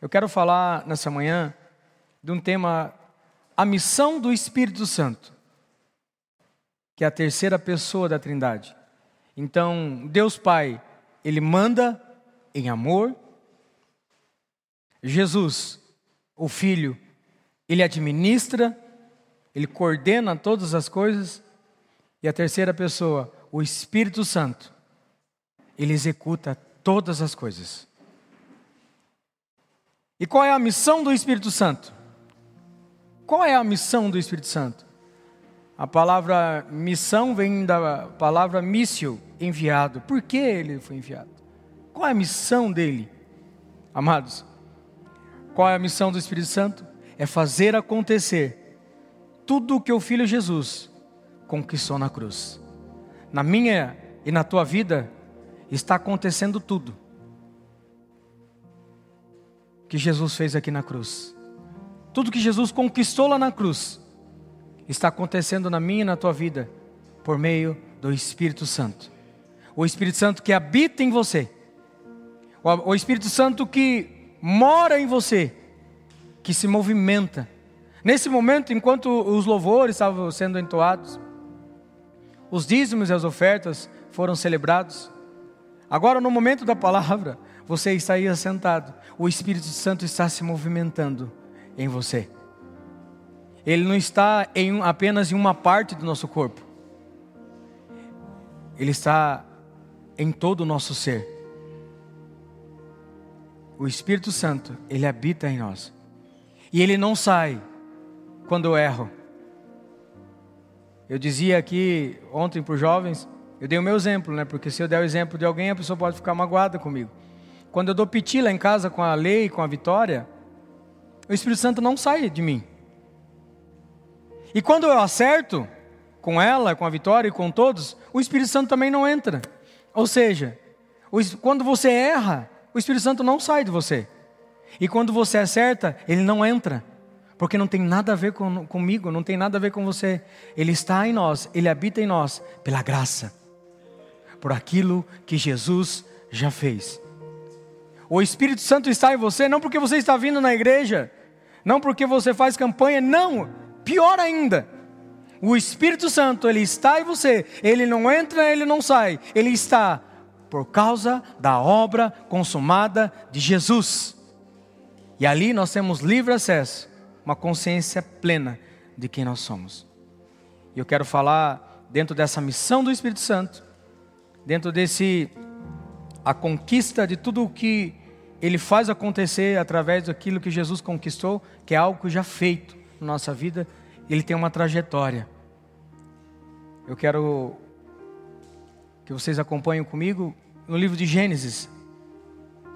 Eu quero falar nessa manhã de um tema, a missão do Espírito Santo, que é a terceira pessoa da Trindade. Então, Deus Pai, Ele manda em amor. Jesus, o Filho, Ele administra, Ele coordena todas as coisas. E a terceira pessoa, o Espírito Santo, Ele executa todas as coisas. E qual é a missão do Espírito Santo? Qual é a missão do Espírito Santo? A palavra missão vem da palavra míssil, enviado. Por que ele foi enviado? Qual é a missão dele? Amados, qual é a missão do Espírito Santo? É fazer acontecer tudo o que o Filho Jesus conquistou na cruz. Na minha e na tua vida está acontecendo tudo que Jesus fez aqui na cruz. Tudo que Jesus conquistou lá na cruz está acontecendo na minha e na tua vida por meio do Espírito Santo. O Espírito Santo que habita em você. O Espírito Santo que mora em você, que se movimenta. Nesse momento, enquanto os louvores estavam sendo entoados, os dízimos e as ofertas foram celebrados. Agora, no momento da palavra, você está aí assentado, o Espírito Santo está se movimentando em você. Ele não está em, apenas em uma parte do nosso corpo, ele está em todo o nosso ser. O Espírito Santo, ele habita em nós. E ele não sai quando eu erro. Eu dizia aqui ontem para os jovens, eu dei o meu exemplo, né? Porque se eu der o exemplo de alguém, a pessoa pode ficar magoada comigo. Quando eu dou piti lá em casa com a lei, com a vitória, o Espírito Santo não sai de mim. E quando eu acerto com ela, com a vitória e com todos, o Espírito Santo também não entra. Ou seja, quando você erra, o Espírito Santo não sai de você. E quando você acerta, ele não entra. Porque não tem nada a ver com, comigo, não tem nada a ver com você. Ele está em nós, ele habita em nós pela graça, por aquilo que Jesus já fez. O Espírito Santo está em você não porque você está vindo na igreja, não porque você faz campanha, não. Pior ainda, o Espírito Santo, ele está em você, ele não entra, ele não sai, ele está por causa da obra consumada de Jesus. E ali nós temos livre acesso uma consciência plena de quem nós somos. E eu quero falar dentro dessa missão do Espírito Santo, dentro desse a conquista de tudo o que ele faz acontecer através daquilo que Jesus conquistou, que é algo já feito na nossa vida, ele tem uma trajetória. Eu quero que vocês acompanhem comigo no livro de Gênesis,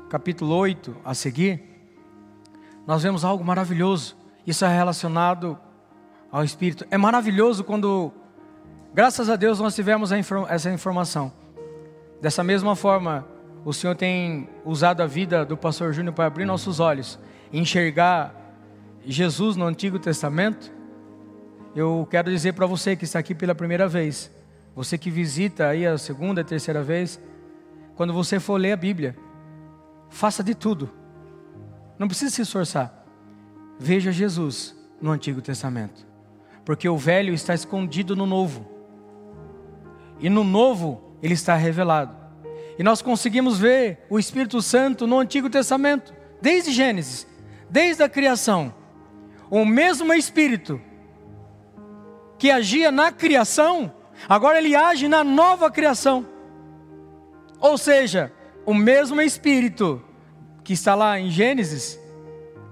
capítulo 8 a seguir. Nós vemos algo maravilhoso. Isso é relacionado ao Espírito. É maravilhoso quando, graças a Deus, nós tivemos essa informação. Dessa mesma forma, o Senhor tem usado a vida do pastor Júnior para abrir nossos olhos, enxergar Jesus no Antigo Testamento. Eu quero dizer para você que está aqui pela primeira vez, você que visita aí a segunda, a terceira vez, quando você for ler a Bíblia, faça de tudo. Não precisa se esforçar. Veja Jesus no Antigo Testamento, porque o velho está escondido no novo, e no novo ele está revelado. E nós conseguimos ver o Espírito Santo no Antigo Testamento, desde Gênesis, desde a criação. O mesmo Espírito que agia na criação, agora ele age na nova criação. Ou seja, o mesmo Espírito que está lá em Gênesis,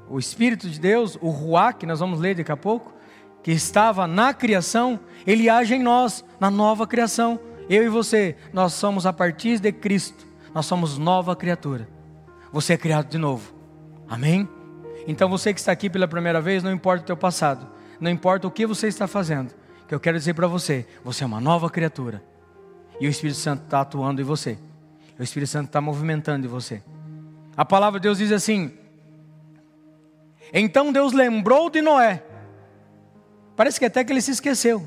o Espírito de Deus, o Ruá, que nós vamos ler daqui a pouco, que estava na criação, ele age em nós, na nova criação. Eu e você, nós somos a partir de Cristo, nós somos nova criatura. Você é criado de novo. Amém? Então você que está aqui pela primeira vez, não importa o teu passado, não importa o que você está fazendo, que eu quero dizer para você, você é uma nova criatura. E o Espírito Santo está atuando em você. O Espírito Santo está movimentando em você. A palavra de Deus diz assim: então Deus lembrou de Noé. Parece que até que ele se esqueceu.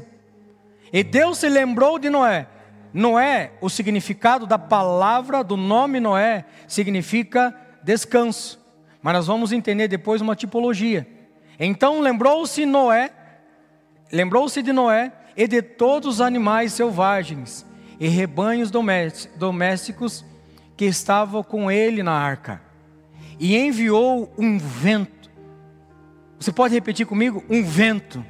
E Deus se lembrou de Noé. Noé, o significado da palavra do nome Noé significa descanso. Mas nós vamos entender depois uma tipologia. Então lembrou-se Noé, lembrou-se de Noé e de todos os animais selvagens e rebanhos domésticos que estavam com ele na arca. E enviou um vento. Você pode repetir comigo? Um vento.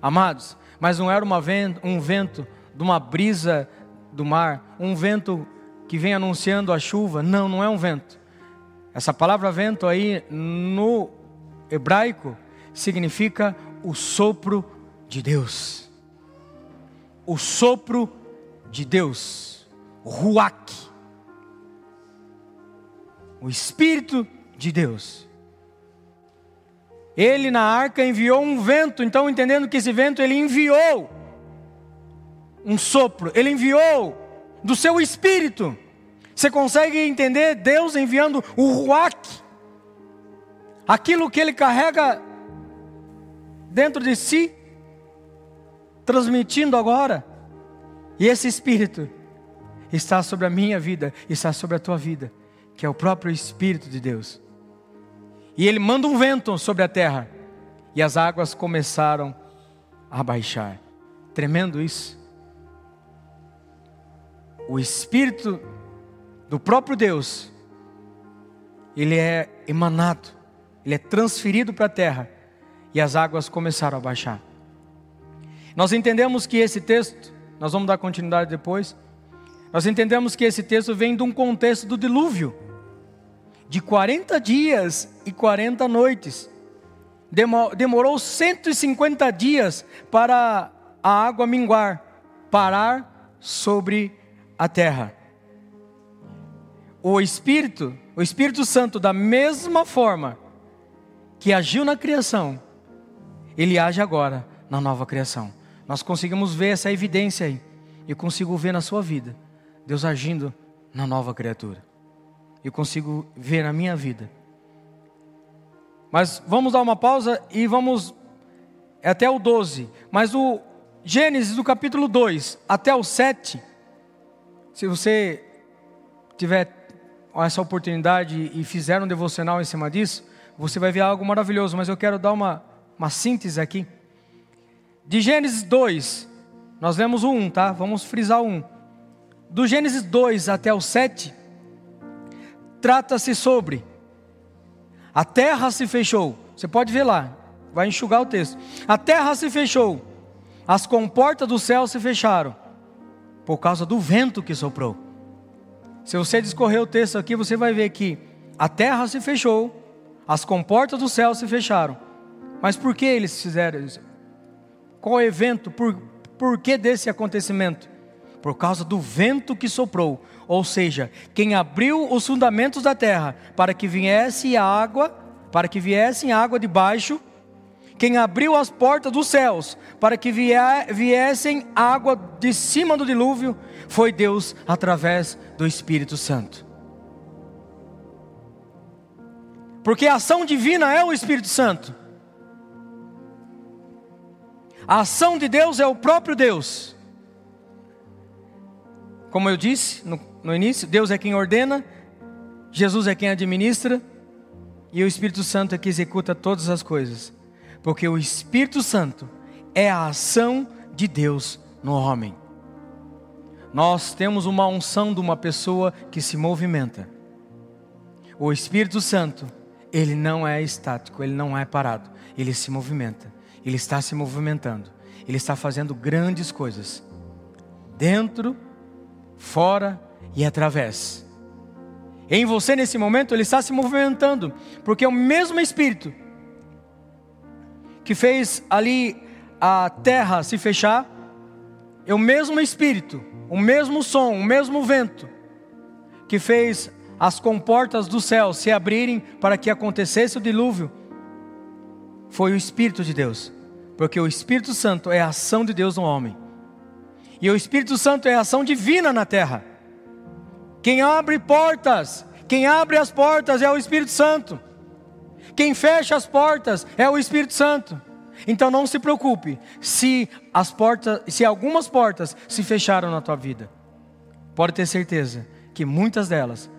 Amados, mas não era vento, um vento de uma brisa do mar, um vento que vem anunciando a chuva. Não, não é um vento. Essa palavra vento aí no hebraico significa o sopro de Deus. O sopro de Deus. Ruach. O Espírito de Deus. Ele na arca enviou um vento, então entendendo que esse vento ele enviou um sopro, ele enviou do seu espírito. Você consegue entender Deus enviando o Ruach, aquilo que ele carrega dentro de si, transmitindo agora. E esse espírito está sobre a minha vida, está sobre a tua vida, que é o próprio espírito de Deus. E ele manda um vento sobre a terra, e as águas começaram a baixar. Tremendo isso o Espírito do próprio Deus, ele é emanado, ele é transferido para a terra e as águas começaram a baixar. Nós entendemos que esse texto, nós vamos dar continuidade depois, nós entendemos que esse texto vem de um contexto do dilúvio, de 40 dias e 40 noites. Demorou 150 dias para a água minguar, parar sobre a terra. O Espírito, o Espírito Santo, da mesma forma que agiu na criação, ele age agora na nova criação. Nós conseguimos ver essa evidência aí. Eu consigo ver na sua vida Deus agindo na nova criatura. Eu consigo ver na minha vida. Mas vamos dar uma pausa e vamos até o 12. Mas o Gênesis do capítulo 2 até o 7 se você tiver essa oportunidade e fizer um devocional em cima disso, você vai ver algo maravilhoso, mas eu quero dar uma, uma síntese aqui. De Gênesis 2, nós lemos o 1, tá? Vamos frisar o 1. Do Gênesis 2 até o 7, trata-se sobre a terra se fechou. Você pode ver lá, vai enxugar o texto. A terra se fechou, as comportas do céu se fecharam por causa do vento que soprou. Se você discorrer o texto aqui, você vai ver que a terra se fechou, as comportas do céu se fecharam. Mas por que eles fizeram isso? Qual evento? Por, por que desse acontecimento? Por causa do vento que soprou. Ou seja, quem abriu os fundamentos da terra para que viesse água, para que viesse água de baixo, quem abriu as portas dos céus para que viessem água de cima do dilúvio foi Deus através do Espírito Santo. Porque a ação divina é o Espírito Santo. A ação de Deus é o próprio Deus. Como eu disse no, no início, Deus é quem ordena, Jesus é quem administra, e o Espírito Santo é que executa todas as coisas porque o Espírito Santo é a ação de Deus no homem. Nós temos uma unção de uma pessoa que se movimenta. O Espírito Santo, ele não é estático, ele não é parado, ele se movimenta, ele está se movimentando, ele está fazendo grandes coisas, dentro, fora e através. Em você nesse momento, ele está se movimentando, porque é o mesmo Espírito que fez ali a terra se fechar, é o mesmo Espírito, o mesmo som, o mesmo vento, que fez as comportas do céu se abrirem para que acontecesse o dilúvio, foi o Espírito de Deus, porque o Espírito Santo é a ação de Deus no homem, e o Espírito Santo é a ação divina na terra. Quem abre portas, quem abre as portas é o Espírito Santo. Quem fecha as portas é o Espírito Santo. Então não se preocupe se as portas, se algumas portas se fecharam na tua vida. Pode ter certeza que muitas delas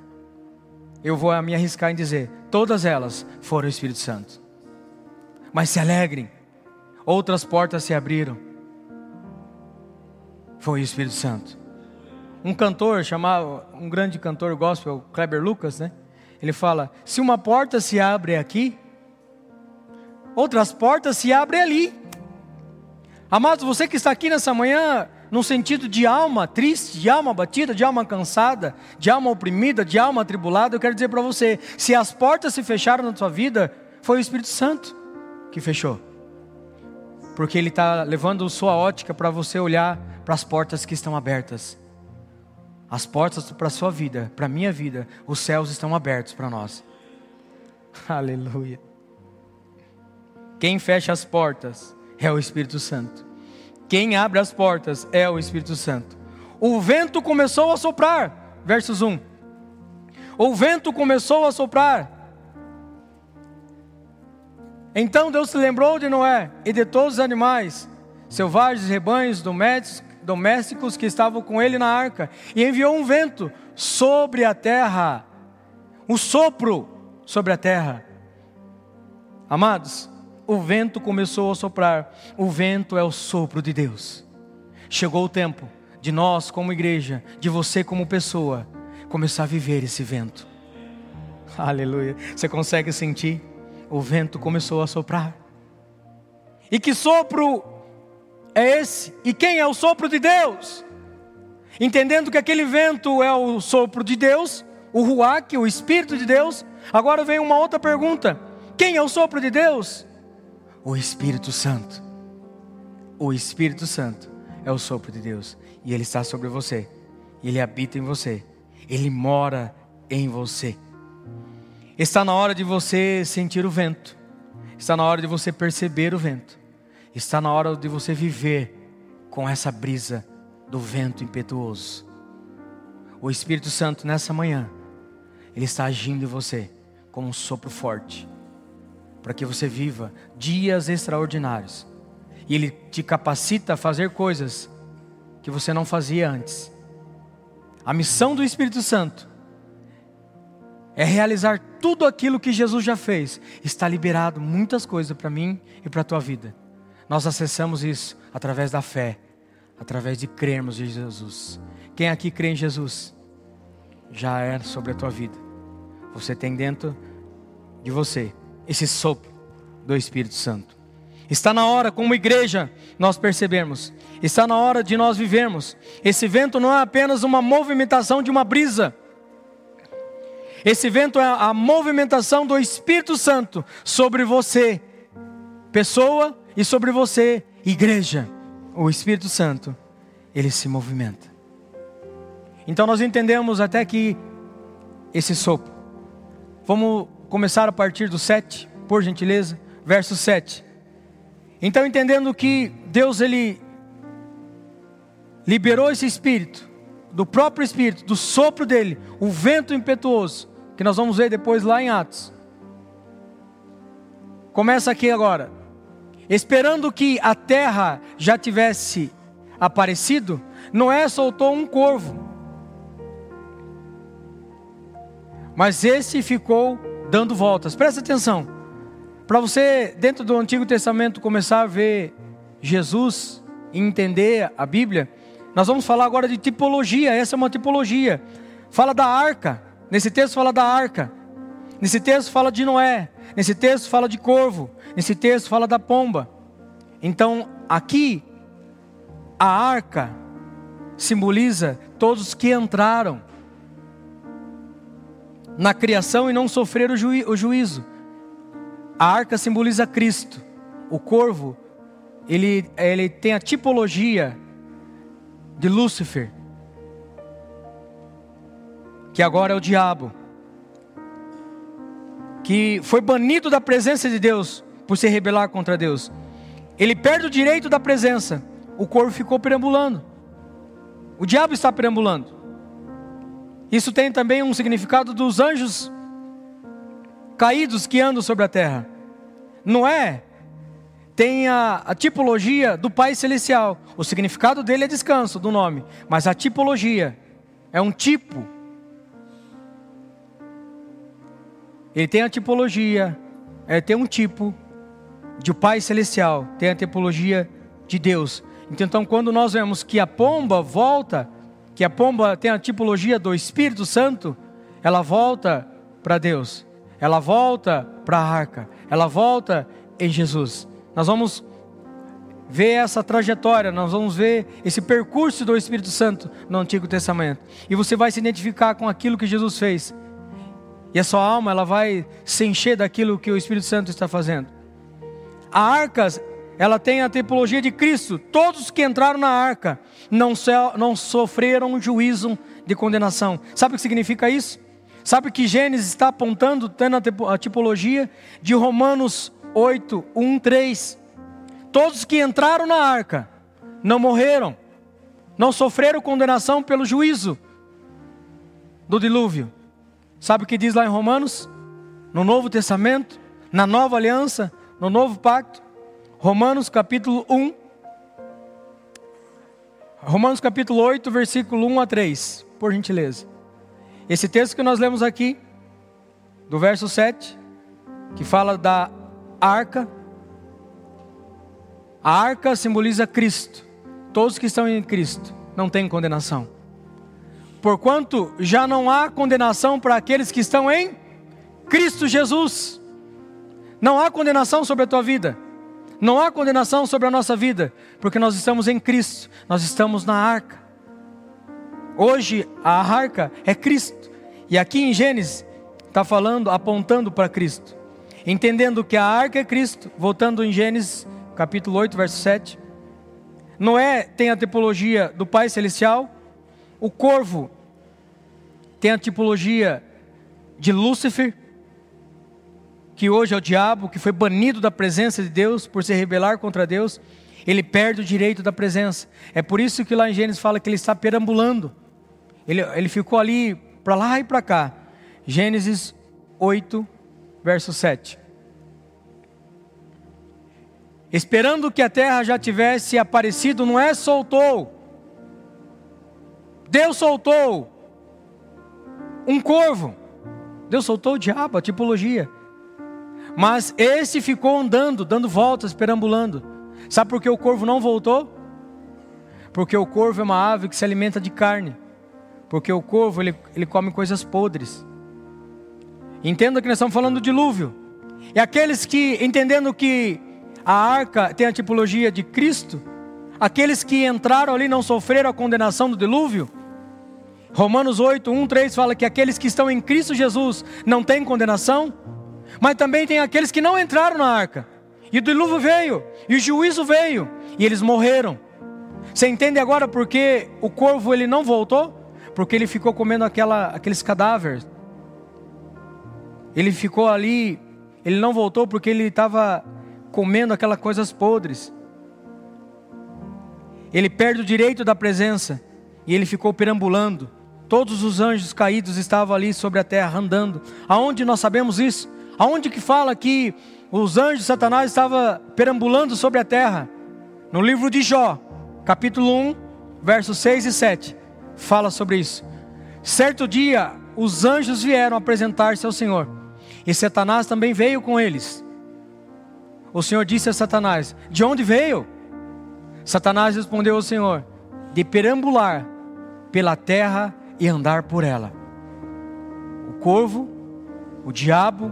eu vou me arriscar em dizer: todas elas foram o Espírito Santo. Mas se alegrem, outras portas se abriram. Foi o Espírito Santo. Um cantor chamado, um grande cantor gospel, Kleber Lucas, né? Ele fala: se uma porta se abre aqui, outras portas se abrem ali. Amados, você que está aqui nessa manhã, num sentido de alma triste, de alma batida, de alma cansada, de alma oprimida, de alma atribulada, eu quero dizer para você: se as portas se fecharam na sua vida, foi o Espírito Santo que fechou. Porque Ele está levando sua ótica para você olhar para as portas que estão abertas. As portas para a sua vida, para a minha vida, os céus estão abertos para nós. Aleluia. Quem fecha as portas é o Espírito Santo. Quem abre as portas é o Espírito Santo. O vento começou a soprar. Versos 1. O vento começou a soprar. Então Deus se lembrou de Noé e de todos os animais, selvagens, rebanhos, domésticos que estavam com ele na arca, e enviou um vento sobre a terra, um sopro sobre a terra. Amados, o vento começou a soprar. O vento é o sopro de Deus. Chegou o tempo de nós, como igreja, de você, como pessoa, começar a viver esse vento. Aleluia. Você consegue sentir? O vento começou a soprar. E que sopro é esse? E quem é o sopro de Deus? Entendendo que aquele vento é o sopro de Deus, o ruach, o Espírito de Deus. Agora vem uma outra pergunta: quem é o sopro de Deus? o Espírito Santo. O Espírito Santo é o sopro de Deus e ele está sobre você. Ele habita em você. Ele mora em você. Está na hora de você sentir o vento. Está na hora de você perceber o vento. Está na hora de você viver com essa brisa do vento impetuoso. O Espírito Santo nessa manhã, ele está agindo em você como um sopro forte para que você viva dias extraordinários. E Ele te capacita a fazer coisas que você não fazia antes. A missão do Espírito Santo é realizar tudo aquilo que Jesus já fez. Está liberado muitas coisas para mim e para a tua vida. Nós acessamos isso através da fé, através de crermos em Jesus. Quem aqui crê em Jesus? Já é sobre a tua vida. Você tem dentro de você esse sopro do Espírito Santo. Está na hora, como igreja, nós percebemos. Está na hora de nós vivermos. Esse vento não é apenas uma movimentação de uma brisa. Esse vento é a movimentação do Espírito Santo sobre você, pessoa, e sobre você, igreja. O Espírito Santo, ele se movimenta. Então nós entendemos até que esse sopro. Vamos começar a partir do 7, por gentileza, verso 7. Então, entendendo que Deus ele liberou esse espírito, do próprio espírito, do sopro dele, o vento impetuoso, que nós vamos ver depois lá em Atos. Começa aqui agora. Esperando que a terra já tivesse aparecido, Noé soltou um corvo. Mas esse ficou dando voltas. Presta atenção. Para você, dentro do Antigo Testamento, começar a ver Jesus e entender a Bíblia, nós vamos falar agora de tipologia. Essa é uma tipologia. Fala da arca. Nesse texto fala da arca. Nesse texto fala de Noé. Nesse texto fala de corvo. Nesse texto fala da pomba. Então, aqui, a arca simboliza todos que entraram na criação e não sofrer o, o juízo. A arca simboliza Cristo. O corvo, ele, ele tem a tipologia de Lúcifer, que agora é o diabo, que foi banido da presença de Deus por se rebelar contra Deus. Ele perde o direito da presença. O corvo ficou perambulando. O diabo está perambulando. Isso tem também um significado dos anjos caídos que andam sobre a terra. Noé tem a, a, tipologia do Pai Celestial. O significado dele é descanso, do nome. Mas a tipologia é um tipo ele tem a tipologia, é, tem um tipo de Pai Celestial, tem a tipologia de Deus. Então, quando nós vemos que a pomba volta, que a pomba tem a tipologia do Espírito Santo, ela volta para Deus, ela volta para a arca, ela volta em Jesus. Nós vamos ver essa trajetória, nós vamos ver esse percurso do Espírito Santo no Antigo Testamento. E você vai se identificar com aquilo que Jesus fez. E a sua alma, ela vai se encher daquilo que o Espírito Santo está fazendo. A arca, ela tem a tipologia de Cristo. Todos que entraram na arca não, so, não sofreram juízo de condenação. Sabe o que significa isso? Sabe que Gênesis está apontando, tendo a tipologia de Romanos 8, 1, 3. Todos que entraram na arca não morreram, não sofreram condenação pelo juízo do dilúvio. Sabe o que diz lá em Romanos? No Novo Testamento, na Nova Aliança, no Novo Pacto, Romanos capítulo 1, Romanos capítulo 8, versículo 1 a 3, por gentileza. Esse texto que nós lemos aqui, do verso 7, que fala da arca, a arca simboliza Cristo. Todos que estão em Cristo não têm condenação. Porquanto já não há condenação para aqueles que estão em Cristo Jesus. Não há condenação sobre a tua vida. Não há condenação sobre a nossa vida, porque nós estamos em Cristo, nós estamos na arca. Hoje a arca é Cristo, e aqui em Gênesis está falando, apontando para Cristo, entendendo que a arca é Cristo, voltando em Gênesis capítulo 8, verso 7. Noé tem a tipologia do Pai Celestial, o corvo tem a tipologia de Lúcifer, que hoje é o diabo, que foi banido da presença de Deus por se rebelar contra Deus, ele perde o direito da presença. É por isso que lá em Gênesis fala que ele está perambulando. Ele, ele ficou ali para lá e para cá. Gênesis 8, verso 7 esperando que a terra já tivesse aparecido, não é soltou. Deus soltou um corvo. Deus soltou o diabo, a tipologia. Mas esse ficou andando, dando voltas, perambulando. Sabe por que o corvo não voltou? Porque o corvo é uma ave que se alimenta de carne. Porque o corvo ele, ele come coisas podres. Entenda que nós estamos falando do dilúvio. E aqueles que, entendendo que a arca tem a tipologia de Cristo. Aqueles que entraram ali não sofreram a condenação do dilúvio. Romanos 8, 1, 3 fala que aqueles que estão em Cristo Jesus não têm condenação. Mas também tem aqueles que não entraram na arca. E o dilúvio veio, e o juízo veio, e eles morreram. Você entende agora por que o corvo ele não voltou? Porque ele ficou comendo aquela, aqueles cadáveres. Ele ficou ali, ele não voltou porque ele estava comendo aquelas coisas podres. Ele perde o direito da presença e ele ficou perambulando. Todos os anjos caídos estavam ali sobre a terra andando. Aonde nós sabemos isso? Aonde que fala que os anjos de Satanás estavam perambulando sobre a terra? No livro de Jó, capítulo 1, versos 6 e 7, fala sobre isso. Certo dia, os anjos vieram apresentar-se ao Senhor, e Satanás também veio com eles o Senhor disse a Satanás: De onde veio? Satanás respondeu ao Senhor: De perambular pela terra e andar por ela. O corvo, o diabo,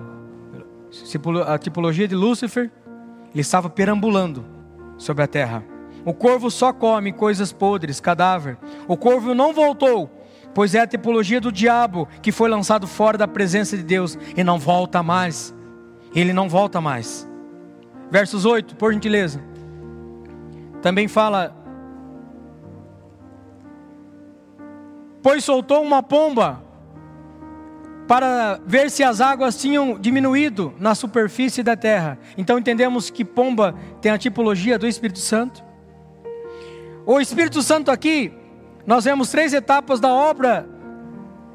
a tipologia de Lúcifer, ele estava perambulando sobre a terra. O corvo só come coisas podres, cadáver. O corvo não voltou, pois é a tipologia do diabo que foi lançado fora da presença de Deus e não volta mais. Ele não volta mais versos 8, por gentileza. Também fala: Pois soltou uma pomba para ver se as águas tinham diminuído na superfície da terra. Então entendemos que pomba tem a tipologia do Espírito Santo. O Espírito Santo aqui, nós vemos três etapas da obra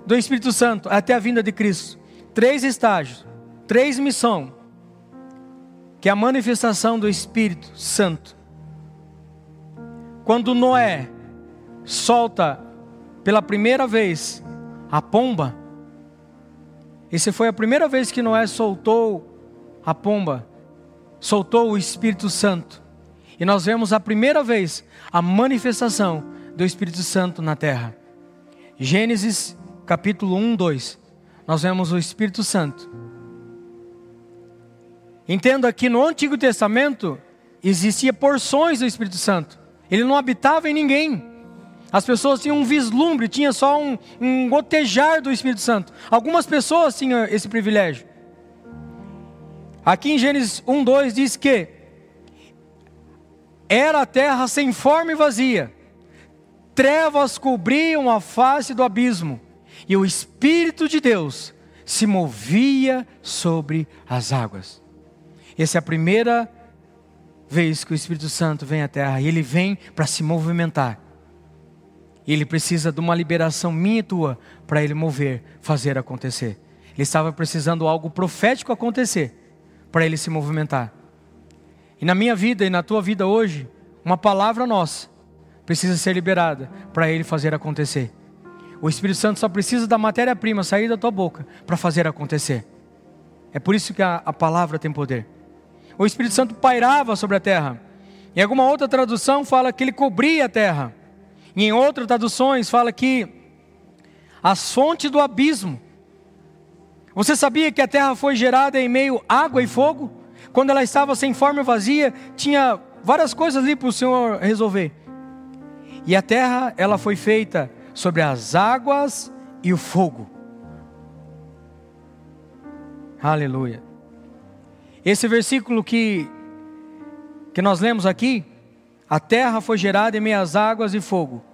do Espírito Santo até a vinda de Cristo. Três estágios, três missões que é a manifestação do Espírito Santo. Quando Noé solta pela primeira vez a pomba, essa foi a primeira vez que Noé soltou a pomba, soltou o Espírito Santo. E nós vemos a primeira vez a manifestação do Espírito Santo na terra. Gênesis capítulo 1, 2. Nós vemos o Espírito Santo. Entenda que no Antigo Testamento existia porções do Espírito Santo. Ele não habitava em ninguém. As pessoas tinham um vislumbre, tinha só um, um gotejar do Espírito Santo. Algumas pessoas tinham esse privilégio. Aqui em Gênesis 1, 2 diz que era a terra sem forma e vazia, trevas cobriam a face do abismo, e o Espírito de Deus se movia sobre as águas. Essa é a primeira vez que o Espírito Santo vem à terra, e ele vem para se movimentar. Ele precisa de uma liberação minha e tua para ele mover, fazer acontecer. Ele estava precisando algo profético acontecer para ele se movimentar. E na minha vida e na tua vida hoje, uma palavra nossa precisa ser liberada para ele fazer acontecer. O Espírito Santo só precisa da matéria-prima sair da tua boca para fazer acontecer. É por isso que a, a palavra tem poder. O Espírito Santo pairava sobre a terra. Em alguma outra tradução fala que ele cobria a terra. E em outras traduções fala que as fontes do abismo. Você sabia que a terra foi gerada em meio água e fogo? Quando ela estava sem forma e vazia, tinha várias coisas ali para o Senhor resolver. E a terra, ela foi feita sobre as águas e o fogo. Aleluia. Esse versículo que, que nós lemos aqui, a terra foi gerada em meias águas e fogo.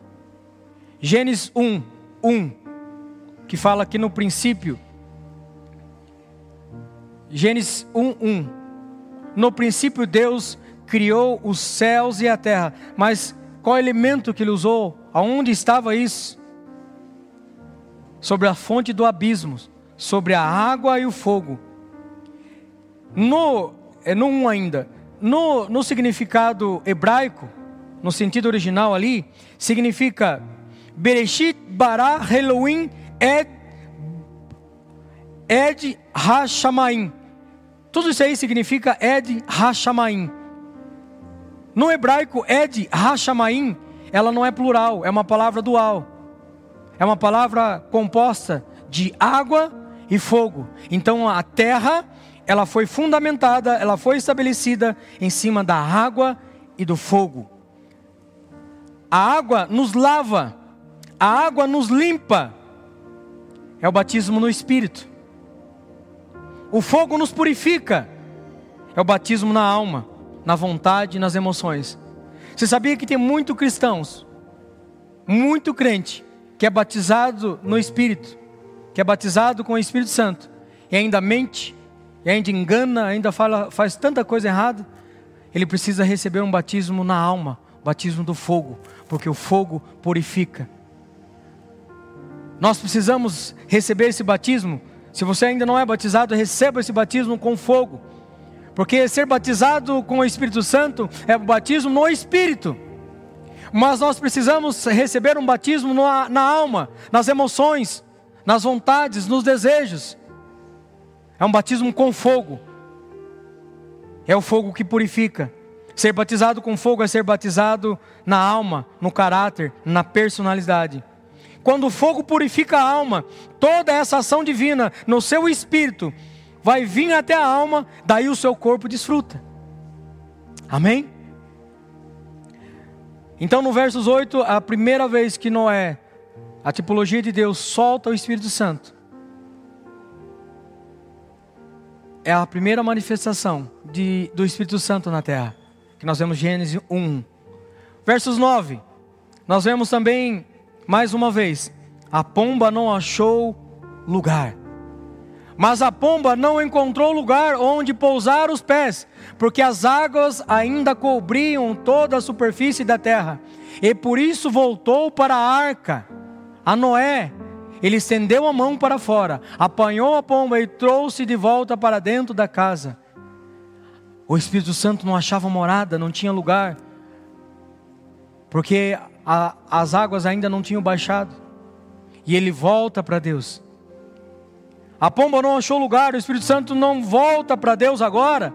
Gênesis 1, 1, que fala que no princípio. Gênesis 1, 1. No princípio Deus criou os céus e a terra. Mas qual elemento que ele usou? Aonde estava isso? Sobre a fonte do abismo, sobre a água e o fogo. No, é no 1 ainda, no, no significado hebraico, no sentido original ali, significa Bereshit bara Elohim ed, ed Hashamaim. Tudo isso aí significa Ed Hashamaim. No hebraico, Ed Hashamaim, ela não é plural, é uma palavra dual. É uma palavra composta de água e fogo. Então a terra, ela foi fundamentada, ela foi estabelecida em cima da água e do fogo. A água nos lava, a água nos limpa. É o batismo no Espírito. O fogo nos purifica. É o batismo na alma, na vontade e nas emoções. Você sabia que tem muito cristãos, muito crente, que é batizado no Espírito, que é batizado com o Espírito Santo, e ainda mente, e ainda engana, ainda fala, faz tanta coisa errada. Ele precisa receber um batismo na alma, batismo do fogo, porque o fogo purifica. Nós precisamos receber esse batismo. Se você ainda não é batizado, receba esse batismo com fogo. Porque ser batizado com o Espírito Santo é o batismo no Espírito. Mas nós precisamos receber um batismo na, na alma, nas emoções, nas vontades, nos desejos. É um batismo com fogo. É o fogo que purifica. Ser batizado com fogo é ser batizado na alma, no caráter, na personalidade. Quando o fogo purifica a alma, toda essa ação divina no seu espírito vai vir até a alma, daí o seu corpo desfruta. Amém? Então, no versos 8, a primeira vez que Noé, a tipologia de Deus, solta o Espírito Santo, é a primeira manifestação de, do Espírito Santo na terra, que nós vemos Gênesis 1. Versos 9, nós vemos também mais uma vez, a pomba não achou lugar. Mas a pomba não encontrou lugar onde pousar os pés, porque as águas ainda cobriam toda a superfície da terra. E por isso voltou para a arca. A Noé, ele estendeu a mão para fora, apanhou a pomba e trouxe de volta para dentro da casa. O Espírito Santo não achava morada, não tinha lugar, porque a, as águas ainda não tinham baixado. E ele volta para Deus. A pomba não achou lugar, o Espírito Santo não volta para Deus agora.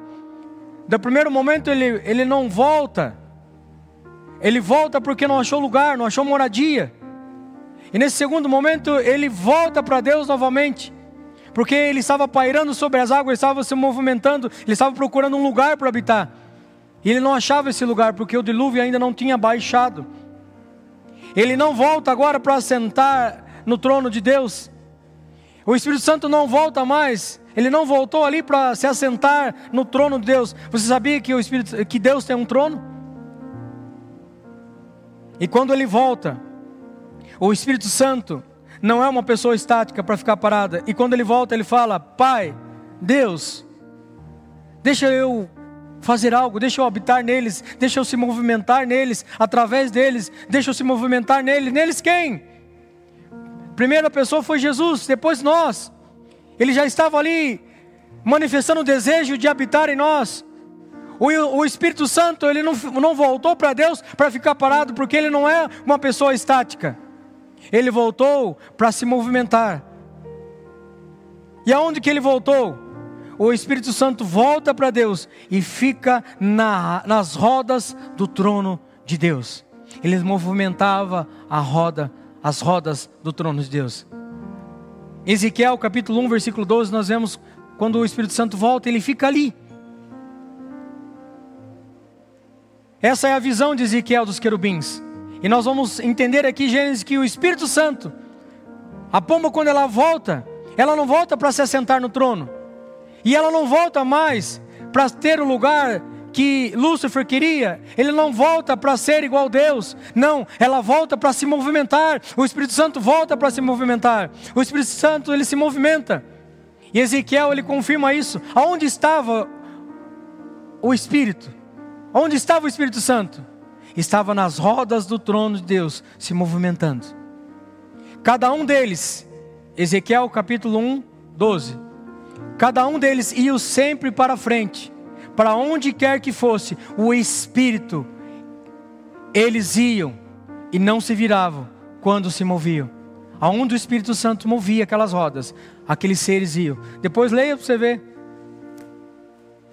Do primeiro momento ele, ele não volta. Ele volta porque não achou lugar, não achou moradia. E nesse segundo momento ele volta para Deus novamente. Porque ele estava pairando sobre as águas, ele estava se movimentando, ele estava procurando um lugar para habitar. E ele não achava esse lugar porque o dilúvio ainda não tinha baixado. Ele não volta agora para sentar no trono de Deus. O Espírito Santo não volta mais. Ele não voltou ali para se assentar no trono de Deus. Você sabia que o Espírito, que Deus tem um trono? E quando ele volta, o Espírito Santo não é uma pessoa estática para ficar parada. E quando ele volta, ele fala: Pai, Deus, deixa eu fazer algo, deixa eu habitar neles, deixa eu se movimentar neles, através deles, deixa eu se movimentar neles. Neles quem? Primeira pessoa foi Jesus, depois nós. Ele já estava ali manifestando o desejo de habitar em nós. O, Espírito Santo, ele não, não voltou para Deus para ficar parado, porque ele não é uma pessoa estática. Ele voltou para se movimentar. E aonde que ele voltou? O Espírito Santo volta para Deus e fica na, nas rodas do trono de Deus. Ele movimentava a roda, as rodas do trono de Deus. Ezequiel capítulo 1, versículo 12, nós vemos quando o Espírito Santo volta, ele fica ali. Essa é a visão de Ezequiel dos querubins. E nós vamos entender aqui, Gênesis, que o Espírito Santo, a pomba, quando ela volta, ela não volta para se assentar no trono, e ela não volta mais para ter o lugar que Lúcifer queria, ele não volta para ser igual a Deus, não, ela volta para se movimentar. O Espírito Santo volta para se movimentar. O Espírito Santo ele se movimenta. E Ezequiel ele confirma isso. Aonde estava o Espírito? Onde estava o Espírito Santo? Estava nas rodas do trono de Deus, se movimentando. Cada um deles, Ezequiel capítulo 1, 12. Cada um deles ia sempre para frente, para onde quer que fosse, o Espírito, eles iam e não se viravam quando se moviam. Aonde o Espírito Santo movia aquelas rodas, aqueles seres iam. Depois leia para você ver.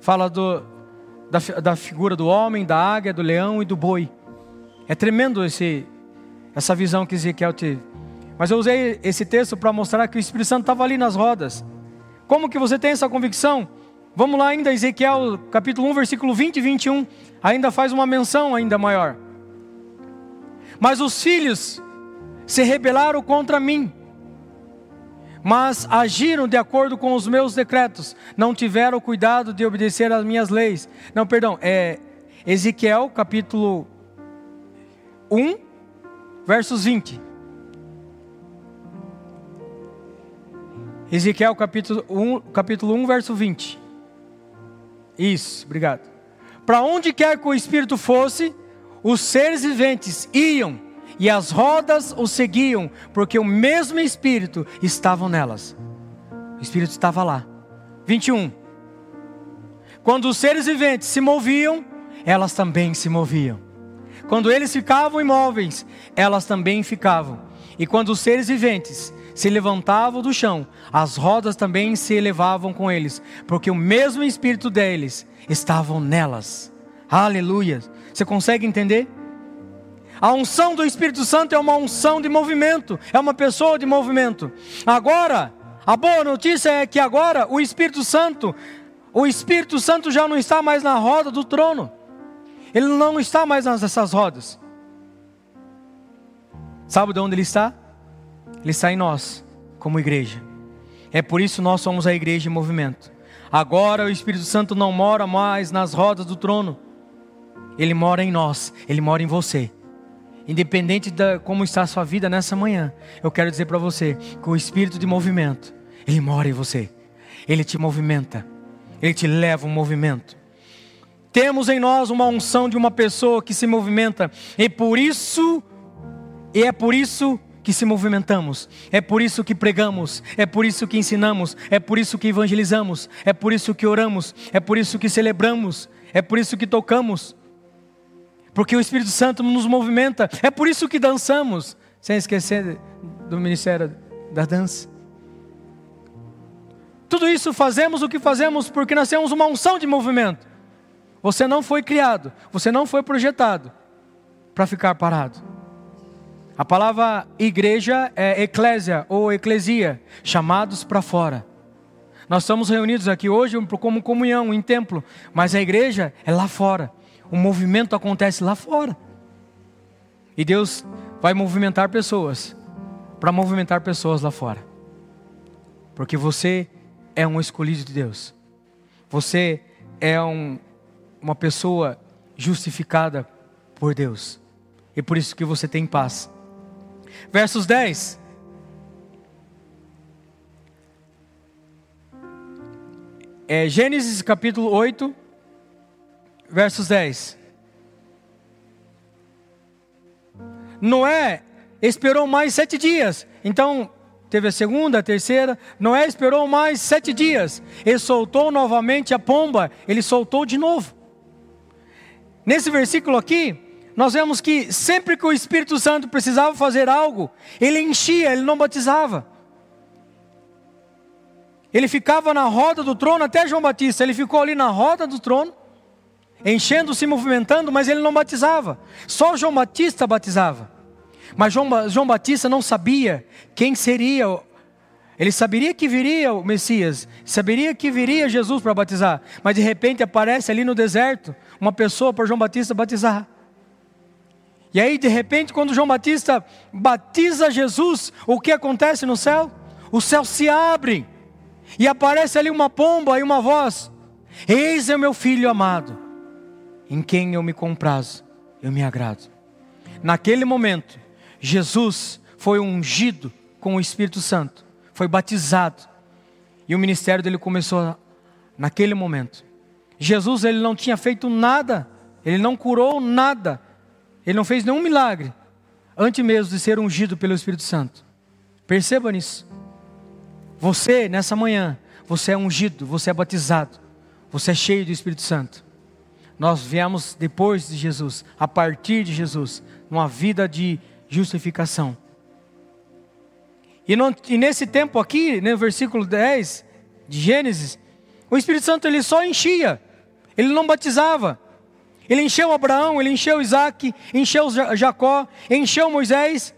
Fala do, da, da figura do homem, da águia, do leão e do boi. É tremendo esse, essa visão que Ezequiel teve. Mas eu usei esse texto para mostrar que o Espírito Santo estava ali nas rodas. Como que você tem essa convicção? Vamos lá ainda, Ezequiel capítulo 1, versículo 20 e 21. Ainda faz uma menção ainda maior. Mas os filhos se rebelaram contra mim mas agiram de acordo com os meus decretos, não tiveram cuidado de obedecer às minhas leis. Não, perdão, é Ezequiel capítulo 1, versos 20. Ezequiel capítulo 1, capítulo 1, verso 20. Isso, obrigado. Para onde quer que o Espírito fosse, os seres viventes iam e as rodas o seguiam, porque o mesmo Espírito estava nelas. O Espírito estava lá. 21. Quando os seres viventes se moviam, elas também se moviam. Quando eles ficavam imóveis, elas também ficavam. E quando os seres viventes se levantavam do chão, as rodas também se elevavam com eles, porque o mesmo Espírito deles estavam nelas. Aleluia. Você consegue entender? A unção do Espírito Santo é uma unção de movimento, é uma pessoa de movimento. Agora, a boa notícia é que agora o Espírito Santo, o Espírito Santo já não está mais na roda do trono. Ele não está mais nessas rodas. Sabe de onde ele está? Ele está em nós, como igreja. É por isso nós somos a igreja em movimento. Agora o Espírito Santo não mora mais nas rodas do trono. Ele mora em nós, ele mora em você. Independente de como está a sua vida nessa manhã, eu quero dizer para você que o espírito de movimento, ele mora em você. Ele te movimenta. Ele te leva um movimento. Temos em nós uma unção de uma pessoa que se movimenta, e por isso, e é por isso que se movimentamos, é por isso que pregamos, é por isso que ensinamos, é por isso que evangelizamos, é por isso que oramos, é por isso que celebramos, é por isso que tocamos porque o Espírito Santo nos movimenta. É por isso que dançamos, sem esquecer do ministério da dança. Tudo isso fazemos o que fazemos porque nós temos uma unção de movimento. Você não foi criado, você não foi projetado para ficar parado. A palavra igreja é eclésia ou eclesia, chamados para fora. Nós estamos reunidos aqui hoje como comunhão em templo, mas a igreja é lá fora. O movimento acontece lá fora. E Deus vai movimentar pessoas para movimentar pessoas lá fora. Porque você é um escolhido de Deus. Você é um, uma pessoa justificada por Deus. E por isso que você tem paz. Versos 10. É Gênesis capítulo 8, versos 10. Noé esperou mais sete dias. Então, teve a segunda, a terceira. Noé esperou mais sete dias. Ele soltou novamente a pomba. Ele soltou de novo. Nesse versículo aqui, nós vemos que sempre que o Espírito Santo precisava fazer algo, ele enchia, ele não batizava. Ele ficava na roda do trono até João Batista. Ele ficou ali na roda do trono, enchendo, se movimentando, mas ele não batizava. Só João Batista batizava. Mas João, João Batista não sabia quem seria. Ele saberia que viria o Messias, saberia que viria Jesus para batizar, mas de repente aparece ali no deserto uma pessoa para João Batista batizar. E aí, de repente, quando João Batista batiza Jesus, o que acontece no céu? O céu se abre e aparece ali uma pomba e uma voz: Eis é o meu filho amado, em quem eu me comprazo, eu me agrado. Naquele momento, Jesus foi ungido com o Espírito Santo, foi batizado, e o ministério dele começou naquele momento. Jesus ele não tinha feito nada, ele não curou nada, ele não fez nenhum milagre antes mesmo de ser ungido pelo Espírito Santo. Perceba nisso. Você, nessa manhã, você é ungido, você é batizado, você é cheio do Espírito Santo. Nós viemos depois de Jesus, a partir de Jesus, numa vida de justificação. E, e nesse tempo aqui, no versículo 10 de Gênesis, o Espírito Santo ele só enchia, ele não batizava. Ele encheu Abraão, ele encheu Isaac, encheu Jacó, encheu Moisés.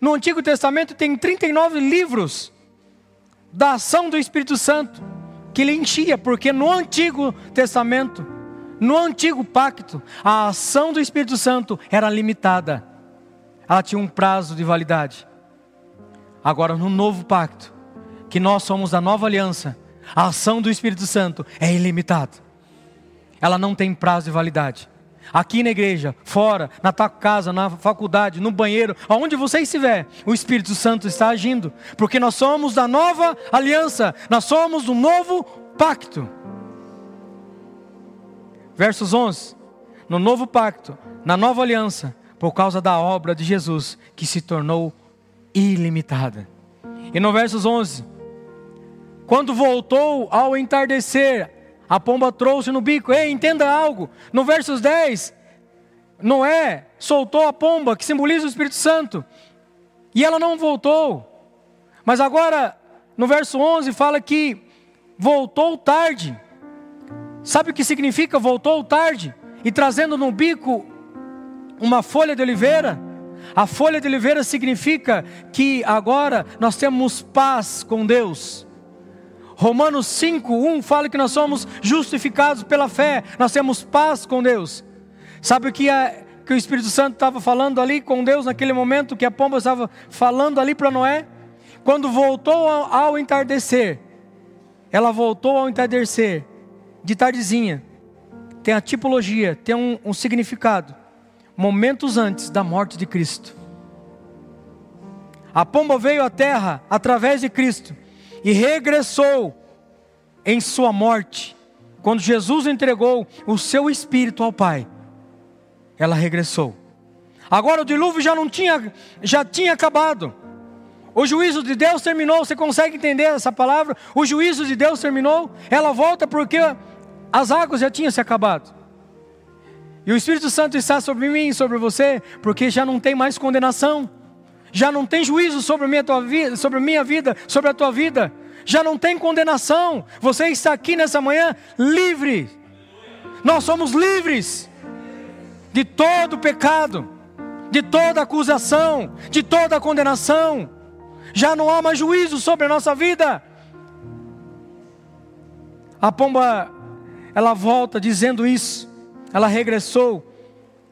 No Antigo Testamento tem 39 livros da ação do Espírito Santo que ele enchia, porque no Antigo Testamento, no Antigo Pacto, a ação do Espírito Santo era limitada, ela tinha um prazo de validade. Agora, no Novo Pacto, que nós somos a nova aliança, a ação do Espírito Santo é ilimitada ela não tem prazo de validade. Aqui na igreja, fora, na tua casa, na faculdade, no banheiro, aonde você estiver, o Espírito Santo está agindo, porque nós somos da nova aliança, nós somos do novo pacto. Versos 11: No novo pacto, na nova aliança, por causa da obra de Jesus, que se tornou ilimitada. E no versos 11: Quando voltou ao entardecer, a pomba trouxe no bico. Ei, entenda algo. No versos 10, Noé soltou a pomba, que simboliza o Espírito Santo. E ela não voltou. Mas agora, no verso 11, fala que voltou tarde. Sabe o que significa voltou tarde? E trazendo no bico uma folha de oliveira. A folha de oliveira significa que agora nós temos paz com Deus. Romanos 5, 1 fala que nós somos justificados pela fé, nós temos paz com Deus. Sabe o que, é, que o Espírito Santo estava falando ali com Deus naquele momento, que a pomba estava falando ali para Noé? Quando voltou ao, ao entardecer, ela voltou ao entardecer, de tardezinha, tem a tipologia, tem um, um significado. Momentos antes da morte de Cristo. A pomba veio à terra através de Cristo e regressou em sua morte. Quando Jesus entregou o seu espírito ao Pai, ela regressou. Agora o dilúvio já não tinha, já tinha acabado. O juízo de Deus terminou. Você consegue entender essa palavra? O juízo de Deus terminou. Ela volta porque as águas já tinham se acabado. E o Espírito Santo está sobre mim sobre você, porque já não tem mais condenação já não tem juízo sobre a minha, tua vida, sobre a minha vida, sobre a tua vida. já não tem condenação. Você está aqui nessa manhã livre. Nós somos livres de todo pecado, de toda acusação, de toda condenação. Já não há mais juízo sobre a nossa vida. A pomba, ela volta dizendo isso. Ela regressou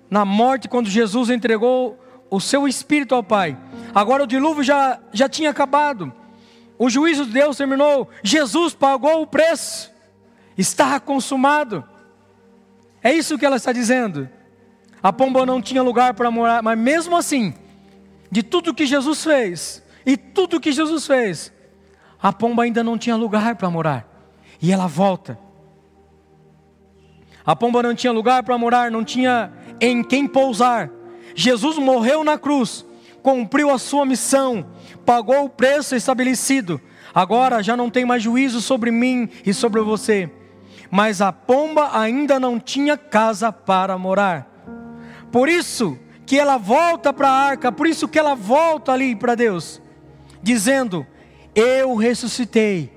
na morte quando Jesus entregou o seu espírito ao Pai. Agora o dilúvio já, já tinha acabado. O juízo de Deus terminou. Jesus pagou o preço. Está consumado. É isso que ela está dizendo. A pomba não tinha lugar para morar, mas mesmo assim, de tudo que Jesus fez, e tudo que Jesus fez, a pomba ainda não tinha lugar para morar. E ela volta. A pomba não tinha lugar para morar, não tinha em quem pousar. Jesus morreu na cruz, cumpriu a sua missão, pagou o preço estabelecido. Agora já não tem mais juízo sobre mim e sobre você. Mas a pomba ainda não tinha casa para morar. Por isso que ela volta para a arca, por isso que ela volta ali para Deus, dizendo: Eu ressuscitei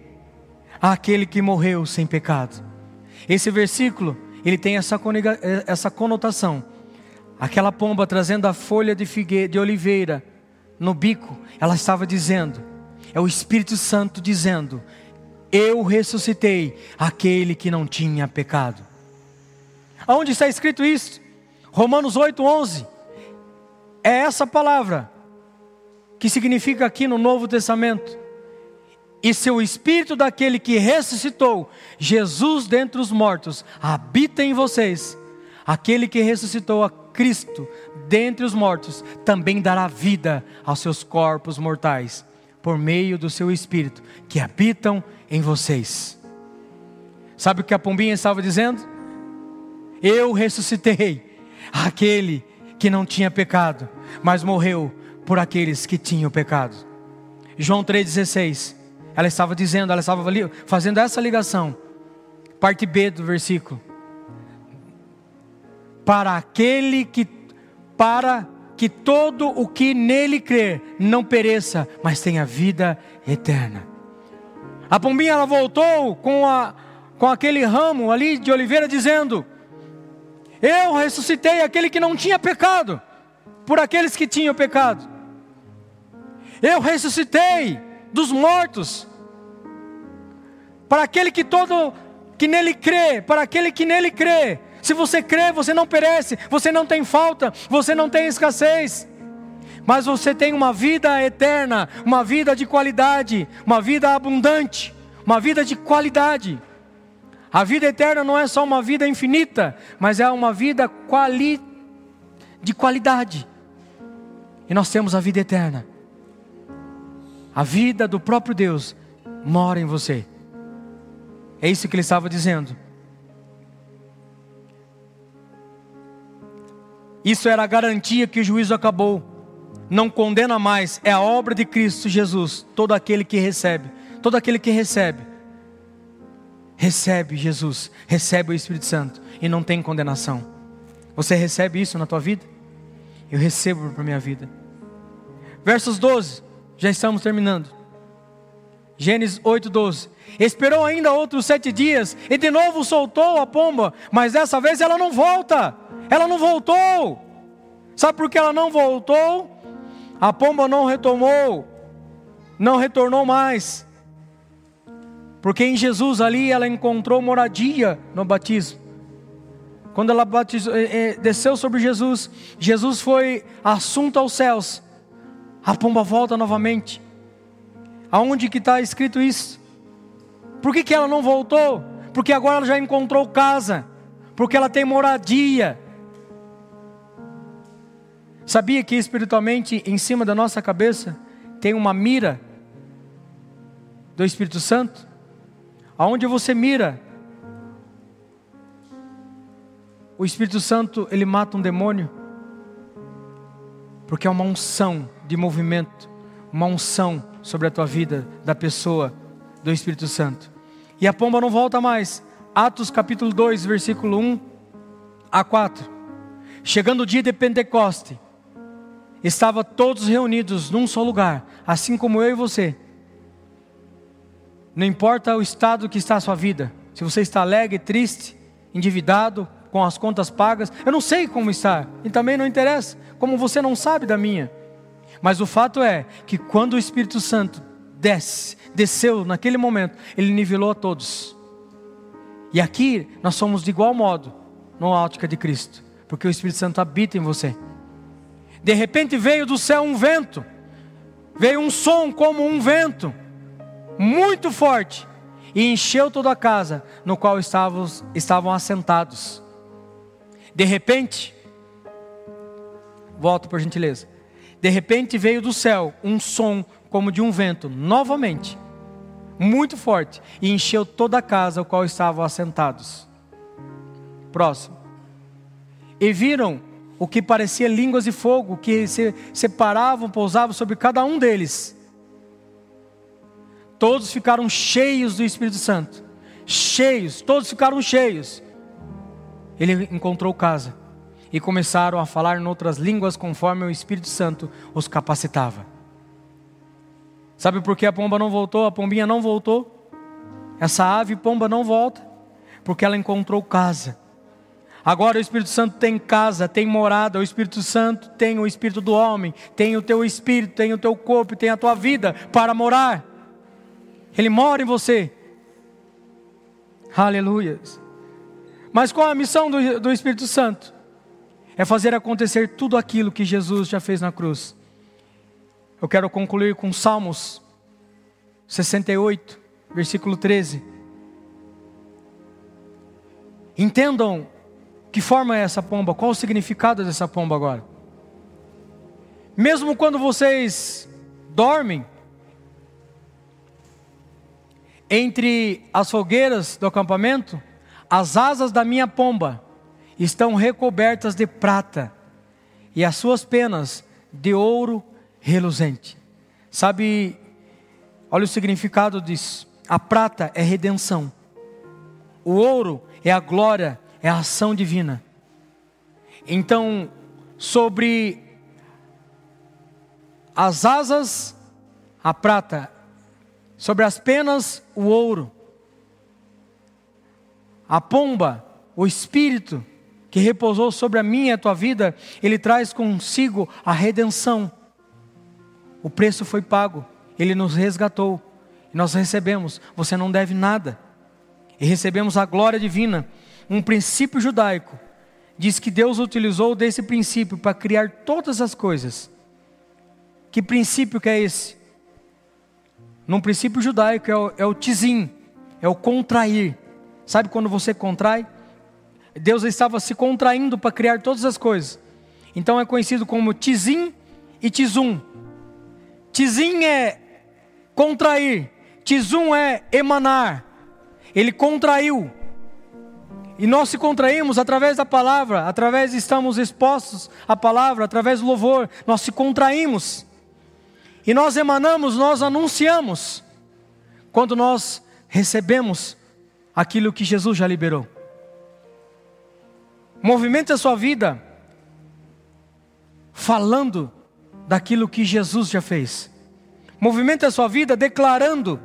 aquele que morreu sem pecado. Esse versículo, ele tem essa, essa conotação. Aquela pomba trazendo a folha de, figue, de oliveira no bico, ela estava dizendo, é o Espírito Santo dizendo: Eu ressuscitei aquele que não tinha pecado. Aonde está escrito isso? Romanos 8:11. É essa palavra que significa aqui no Novo Testamento. E seu espírito daquele que ressuscitou Jesus dentre os mortos habita em vocês. Aquele que ressuscitou a Cristo dentre os mortos também dará vida aos seus corpos mortais, por meio do seu Espírito, que habitam em vocês. Sabe o que a pombinha estava dizendo? Eu ressuscitei aquele que não tinha pecado, mas morreu por aqueles que tinham pecado. João 3,16. Ela estava dizendo, ela estava fazendo essa ligação. Parte B do versículo para aquele que para que todo o que nele crer não pereça, mas tenha vida eterna. A pombinha ela voltou com a com aquele ramo ali de oliveira dizendo: Eu ressuscitei aquele que não tinha pecado, por aqueles que tinham pecado. Eu ressuscitei dos mortos, para aquele que todo que nele crê, para aquele que nele crê, se você crê, você não perece, você não tem falta, você não tem escassez. Mas você tem uma vida eterna, uma vida de qualidade, uma vida abundante, uma vida de qualidade. A vida eterna não é só uma vida infinita, mas é uma vida quali... de qualidade. E nós temos a vida eterna. A vida do próprio Deus mora em você. É isso que ele estava dizendo. Isso era a garantia que o juízo acabou. Não condena mais, é a obra de Cristo Jesus. Todo aquele que recebe, todo aquele que recebe, recebe Jesus, recebe o Espírito Santo e não tem condenação. Você recebe isso na tua vida? Eu recebo para minha vida. Versos 12, já estamos terminando. Gênesis 8, 12. Esperou ainda outros sete dias e de novo soltou a pomba, mas dessa vez ela não volta. Ela não voltou. Sabe por que ela não voltou? A pomba não retomou, não retornou mais. Porque em Jesus ali ela encontrou moradia no batismo. Quando ela batizou, eh, eh, desceu sobre Jesus, Jesus foi assunto aos céus. A pomba volta novamente. Aonde que está escrito isso? Por que, que ela não voltou? Porque agora ela já encontrou casa, porque ela tem moradia, Sabia que espiritualmente em cima da nossa cabeça tem uma mira do Espírito Santo? Aonde você mira, o Espírito Santo ele mata um demônio, porque é uma unção de movimento, uma unção sobre a tua vida, da pessoa, do Espírito Santo. E a pomba não volta mais. Atos capítulo 2, versículo 1 a 4. Chegando o dia de Pentecoste, estava todos reunidos num só lugar, assim como eu e você. Não importa o estado que está a sua vida, se você está alegre, triste, endividado, com as contas pagas, eu não sei como está, e também não interessa, como você não sabe da minha. Mas o fato é que quando o Espírito Santo desce, desceu naquele momento, ele nivelou a todos. E aqui nós somos de igual modo, no ótica de Cristo, porque o Espírito Santo habita em você. De repente veio do céu um vento, veio um som como um vento, muito forte, e encheu toda a casa no qual estavam, estavam assentados. De repente, volto por gentileza. De repente veio do céu um som como de um vento, novamente, muito forte, e encheu toda a casa ao qual estavam assentados. Próximo. E viram o que parecia línguas de fogo que se separavam, pousavam sobre cada um deles. Todos ficaram cheios do Espírito Santo. Cheios, todos ficaram cheios. Ele encontrou casa e começaram a falar em outras línguas conforme o Espírito Santo os capacitava. Sabe por que a pomba não voltou? A pombinha não voltou. Essa ave pomba não volta, porque ela encontrou casa. Agora o Espírito Santo tem casa, tem morada, o Espírito Santo tem o espírito do homem, tem o teu espírito, tem o teu corpo, tem a tua vida para morar. Ele mora em você. Aleluia. Mas qual a missão do, do Espírito Santo? É fazer acontecer tudo aquilo que Jesus já fez na cruz. Eu quero concluir com Salmos 68, versículo 13. Entendam que forma é essa pomba? Qual o significado dessa pomba agora? Mesmo quando vocês dormem, entre as fogueiras do acampamento, as asas da minha pomba estão recobertas de prata, e as suas penas de ouro reluzente. Sabe, olha o significado disso: a prata é redenção, o ouro é a glória é a ação divina. Então, sobre as asas, a prata, sobre as penas, o ouro. A pomba, o espírito que repousou sobre a minha e a tua vida, ele traz consigo a redenção. O preço foi pago, ele nos resgatou, nós recebemos, você não deve nada, e recebemos a glória divina um princípio judaico, diz que Deus utilizou desse princípio para criar todas as coisas. Que princípio que é esse? Num princípio judaico é o, é o tizim, é o contrair. Sabe quando você contrai? Deus estava se contraindo para criar todas as coisas. Então é conhecido como tizim e tizum. Tizim é contrair, tizum é emanar. Ele contraiu. E nós se contraímos através da palavra, através estamos expostos à palavra, através do louvor, nós se contraímos. E nós emanamos, nós anunciamos, quando nós recebemos aquilo que Jesus já liberou. Movimente a sua vida falando daquilo que Jesus já fez. Movimente a sua vida declarando,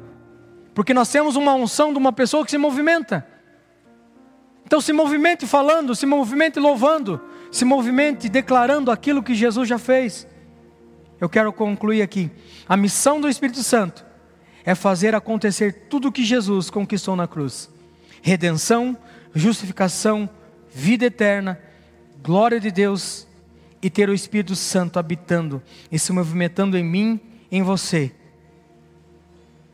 porque nós temos uma unção de uma pessoa que se movimenta. Então se movimente falando, se movimente louvando, se movimente declarando aquilo que Jesus já fez. Eu quero concluir aqui. A missão do Espírito Santo é fazer acontecer tudo o que Jesus conquistou na cruz: redenção, justificação, vida eterna, glória de Deus e ter o Espírito Santo habitando e se movimentando em mim, em você.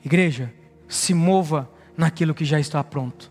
Igreja, se mova naquilo que já está pronto.